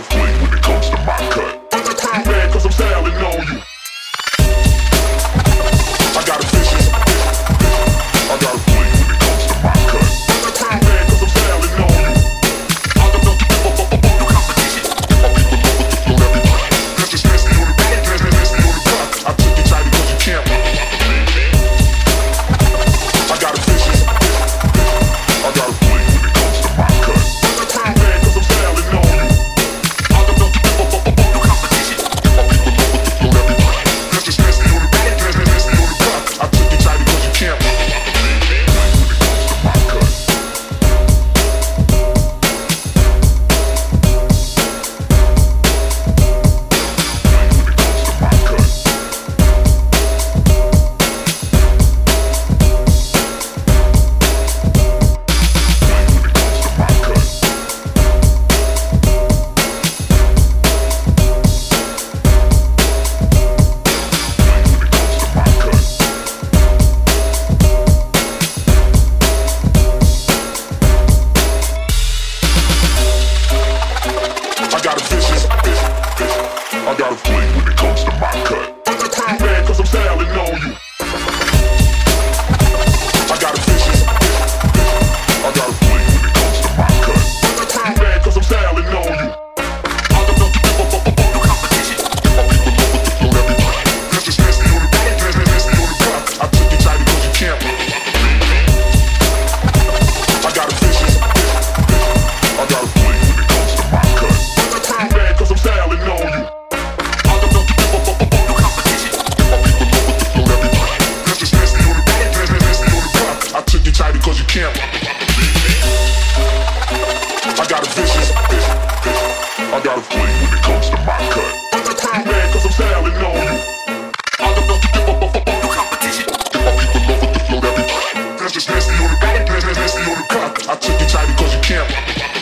got I got a fling when it comes to my cut. cause you can't rock. I got a vision, I got a fling when it comes to my cut. I'm cause I'm styling on you. I don't know to give up, up, up, up the competition. My people love with the flow that be. That's just nasty on the back, that's just nasty on the cup. I took it tight because you can't rock